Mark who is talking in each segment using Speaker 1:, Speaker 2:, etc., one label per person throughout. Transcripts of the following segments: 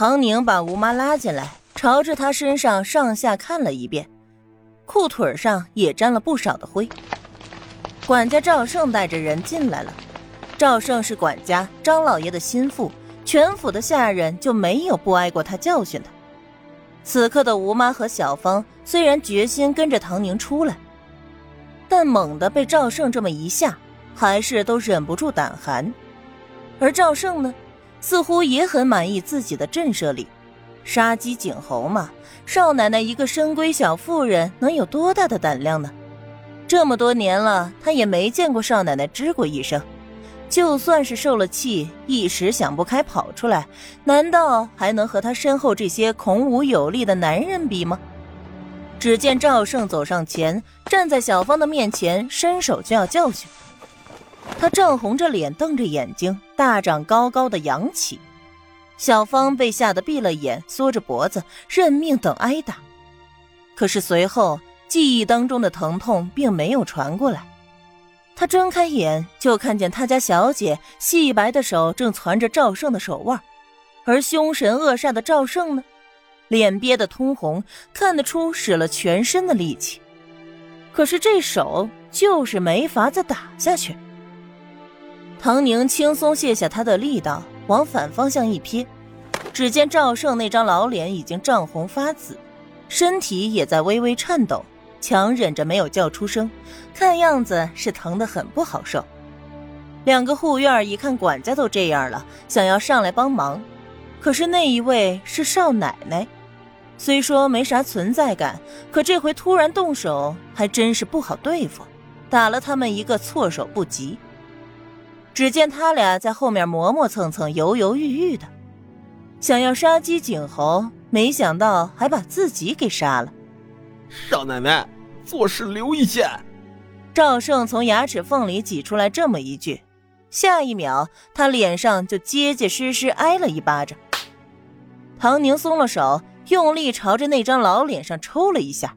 Speaker 1: 唐宁把吴妈拉进来，朝着她身上上下看了一遍，裤腿上也沾了不少的灰。管家赵胜带着人进来了。赵胜是管家张老爷的心腹，全府的下人就没有不挨过他教训的。此刻的吴妈和小芳虽然决心跟着唐宁出来，但猛地被赵胜这么一下，还是都忍不住胆寒。而赵胜呢，似乎也很满意自己的震慑力。杀鸡儆猴嘛，少奶奶一个深闺小妇人，能有多大的胆量呢？这么多年了，他也没见过少奶奶吱过一声。就算是受了气，一时想不开跑出来，难道还能和他身后这些孔武有力的男人比吗？只见赵胜走上前，站在小芳的面前，伸手就要教训。他涨红着脸，瞪着眼睛，大掌高高的扬起。小芳被吓得闭了眼，缩着脖子，认命等挨打。可是随后记忆当中的疼痛并没有传过来。他睁开眼，就看见他家小姐细白的手正攥着赵胜的手腕，而凶神恶煞的赵胜呢，脸憋得通红，看得出使了全身的力气，可是这手就是没法子打下去。唐宁轻松卸下他的力道，往反方向一瞥，只见赵胜那张老脸已经涨红发紫，身体也在微微颤抖。强忍着没有叫出声，看样子是疼得很不好受。两个护院一看管家都这样了，想要上来帮忙，可是那一位是少奶奶，虽说没啥存在感，可这回突然动手还真是不好对付，打了他们一个措手不及。只见他俩在后面磨磨蹭蹭、犹犹豫豫的，想要杀鸡儆猴，没想到还把自己给杀了。
Speaker 2: 少奶奶，做事留一线。
Speaker 1: 赵胜从牙齿缝里挤出来这么一句，下一秒他脸上就结结实实挨了一巴掌。唐宁松了手，用力朝着那张老脸上抽了一下。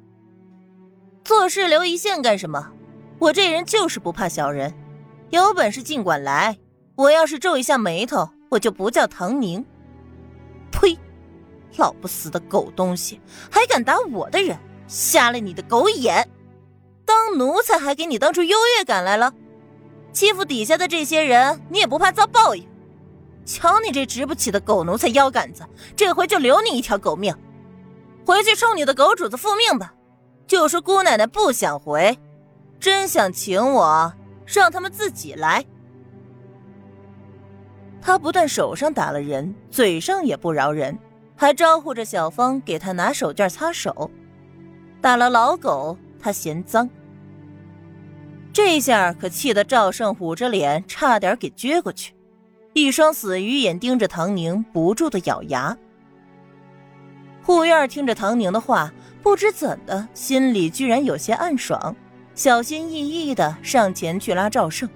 Speaker 1: 做事留一线干什么？我这人就是不怕小人，有本事尽管来。我要是皱一下眉头，我就不叫唐宁。呸！老不死的狗东西，还敢打我的人！瞎了你的狗眼！当奴才还给你当出优越感来了？欺负底下的这些人，你也不怕遭报应？瞧你这直不起的狗奴才腰杆子，这回就留你一条狗命！回去冲你的狗主子复命吧！就说姑奶奶不想回，真想请我，让他们自己来。他不但手上打了人，嘴上也不饶人，还招呼着小芳给他拿手绢擦手。打了老狗，他嫌脏。这下可气得赵胜捂着脸，差点给撅过去，一双死鱼眼盯着唐宁，不住的咬牙。护院听着唐宁的话，不知怎的，心里居然有些暗爽，小心翼翼的上前去拉赵胜。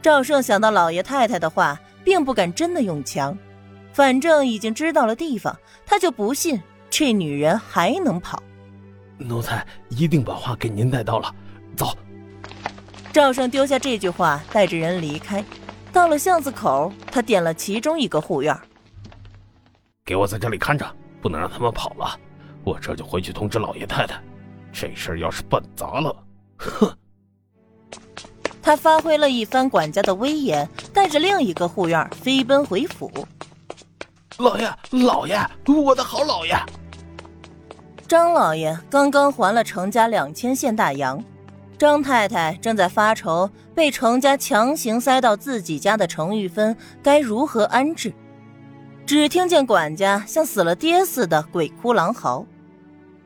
Speaker 1: 赵胜想到老爷太太的话，并不敢真的用强，反正已经知道了地方，他就不信这女人还能跑。
Speaker 2: 奴才一定把话给您带到了。走。
Speaker 1: 赵胜丢下这句话，带着人离开。到了巷子口，他点了其中一个护院，
Speaker 2: 给我在这里看着，不能让他们跑了。我这就回去通知老爷太太。这事儿要是办砸了，哼！
Speaker 1: 他发挥了一番管家的威严，带着另一个护院飞奔回府。
Speaker 2: 老爷，老爷，我的好老爷！
Speaker 1: 张老爷刚刚还了程家两千现大洋，张太太正在发愁被程家强行塞到自己家的程玉芬该如何安置。只听见管家像死了爹似的鬼哭狼嚎，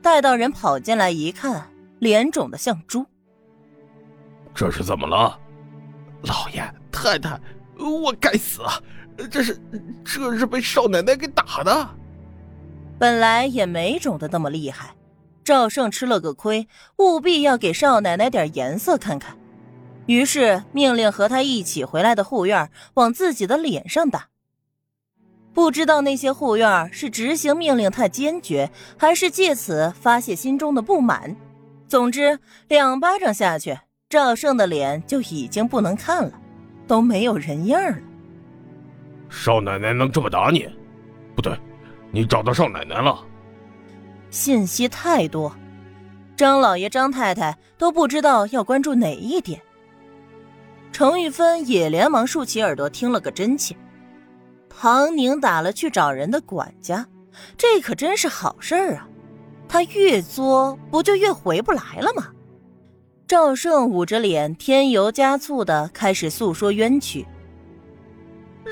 Speaker 1: 待到人跑进来一看，脸肿得像猪。
Speaker 2: 这是怎么了？老爷太太，我该死啊！这是这是被少奶奶给打的。
Speaker 1: 本来也没肿的那么厉害，赵胜吃了个亏，务必要给少奶奶点颜色看看，于是命令和他一起回来的护院往自己的脸上打。不知道那些护院是执行命令太坚决，还是借此发泄心中的不满。总之，两巴掌下去，赵胜的脸就已经不能看了，都没有人样了。
Speaker 2: 少奶奶能这么打你？不对，你找到少奶奶了？
Speaker 1: 信息太多，张老爷、张太太都不知道要关注哪一点。程玉芬也连忙竖起耳朵听了个真切。唐宁打了去找人的管家，这可真是好事儿啊！他越作，不就越回不来了吗？赵胜捂着脸，添油加醋的开始诉说冤屈。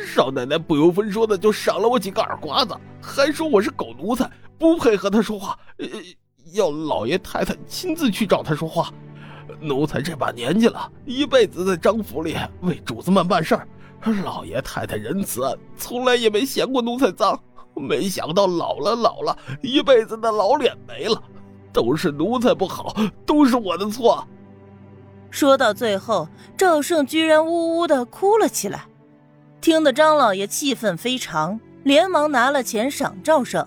Speaker 2: 少奶奶不由分说的就赏了我几个耳刮子，还说我是狗奴才，不配和他说话，要老爷太太亲自去找他说话。奴才这把年纪了，一辈子在张府里为主子们办事儿，老爷太太仁慈，从来也没嫌过奴才脏。没想到老了老了，一辈子的老脸没了，都是奴才不好，都是我的错。
Speaker 1: 说到最后，赵胜居然呜呜的哭了起来，听得张老爷气愤非常，连忙拿了钱赏赵胜。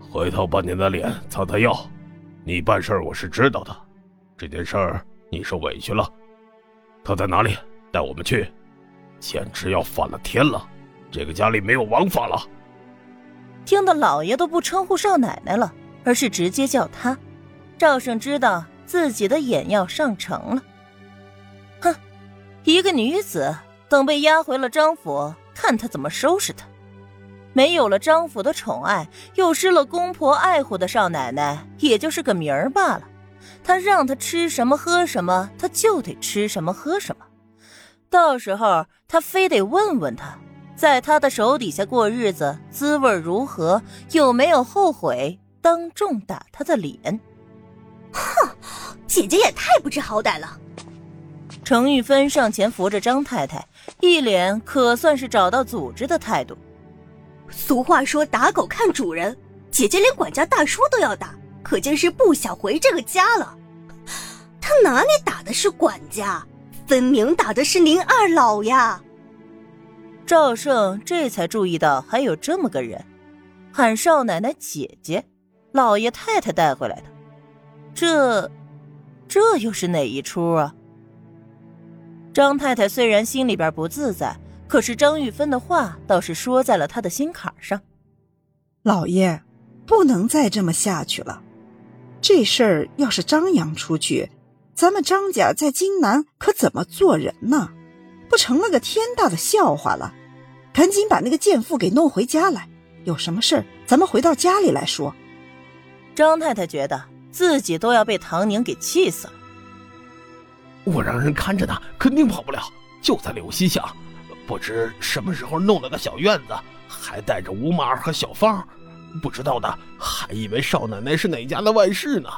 Speaker 2: 回头把你的脸擦擦药，你办事我是知道的。这件事儿你受委屈了，他在哪里？带我们去，简直要反了天了！这个家里没有王法了。
Speaker 1: 听得老爷都不称呼少奶奶了，而是直接叫他。赵胜知道自己的眼要上城了。哼，一个女子等被押回了张府，看他怎么收拾她。没有了张府的宠爱，又失了公婆爱护的少奶奶，也就是个名儿罢了。他让他吃什么喝什么，他就得吃什么喝什么。到时候他非得问问他，在他的手底下过日子滋味如何，有没有后悔当众打他的脸。
Speaker 3: 哼，姐姐也太不知好歹了。
Speaker 1: 程玉芬上前扶着张太太，一脸可算是找到组织的态度。
Speaker 3: 俗话说打狗看主人，姐姐连管家大叔都要打。可见是不想回这个家了。他哪里打的是管家，分明打的是您二老呀！
Speaker 1: 赵胜这才注意到还有这么个人，喊少奶奶姐姐，老爷太太带回来的。这，这又是哪一出啊？张太太虽然心里边不自在，可是张玉芬的话倒是说在了她的心坎上。
Speaker 4: 老爷，不能再这么下去了。这事儿要是张扬出去，咱们张家在京南可怎么做人呢？不成了个天大的笑话了！赶紧把那个贱妇给弄回家来，有什么事儿咱们回到家里来说。
Speaker 1: 张太太觉得自己都要被唐宁给气死了。
Speaker 2: 我让人看着呢，肯定跑不了，就在柳溪巷，不知什么时候弄了个小院子，还带着吴妈和小芳。不知道的还以为少奶奶是哪家的外室呢。